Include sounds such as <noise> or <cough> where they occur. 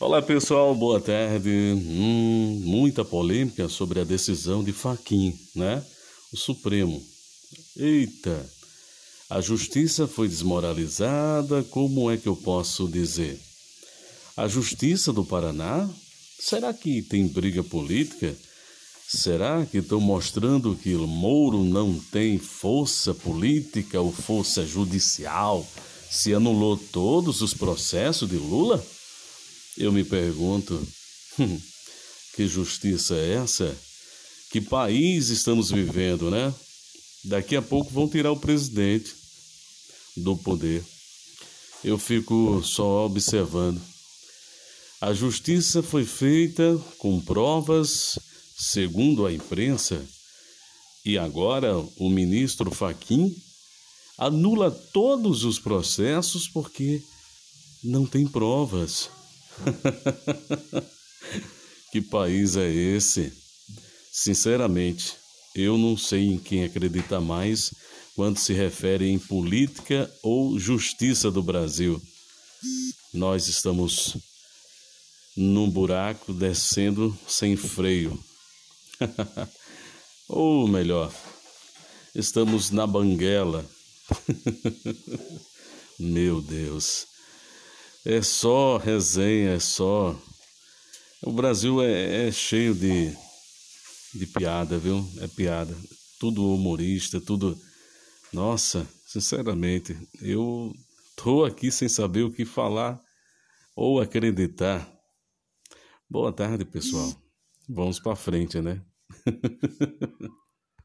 Olá pessoal, boa tarde. Hum, muita polêmica sobre a decisão de Faquim, né? O Supremo. Eita, a justiça foi desmoralizada, como é que eu posso dizer? A justiça do Paraná? Será que tem briga política? Será que estão mostrando que o Moro não tem força política ou força judicial? Se anulou todos os processos de Lula? Eu me pergunto: hum, que justiça é essa? Que país estamos vivendo, né? Daqui a pouco vão tirar o presidente do poder. Eu fico só observando. A justiça foi feita com provas, segundo a imprensa, e agora o ministro Faquim anula todos os processos porque não tem provas. <laughs> que país é esse? Sinceramente, eu não sei em quem acreditar mais quando se refere em política ou justiça do Brasil. Nós estamos num buraco descendo sem freio. <laughs> ou melhor, estamos na banguela. <laughs> Meu Deus. É só resenha, é só. O Brasil é, é cheio de, de piada, viu? É piada. Tudo humorista, tudo. Nossa, sinceramente, eu tô aqui sem saber o que falar ou acreditar. Boa tarde, pessoal. Vamos para frente, né? <laughs>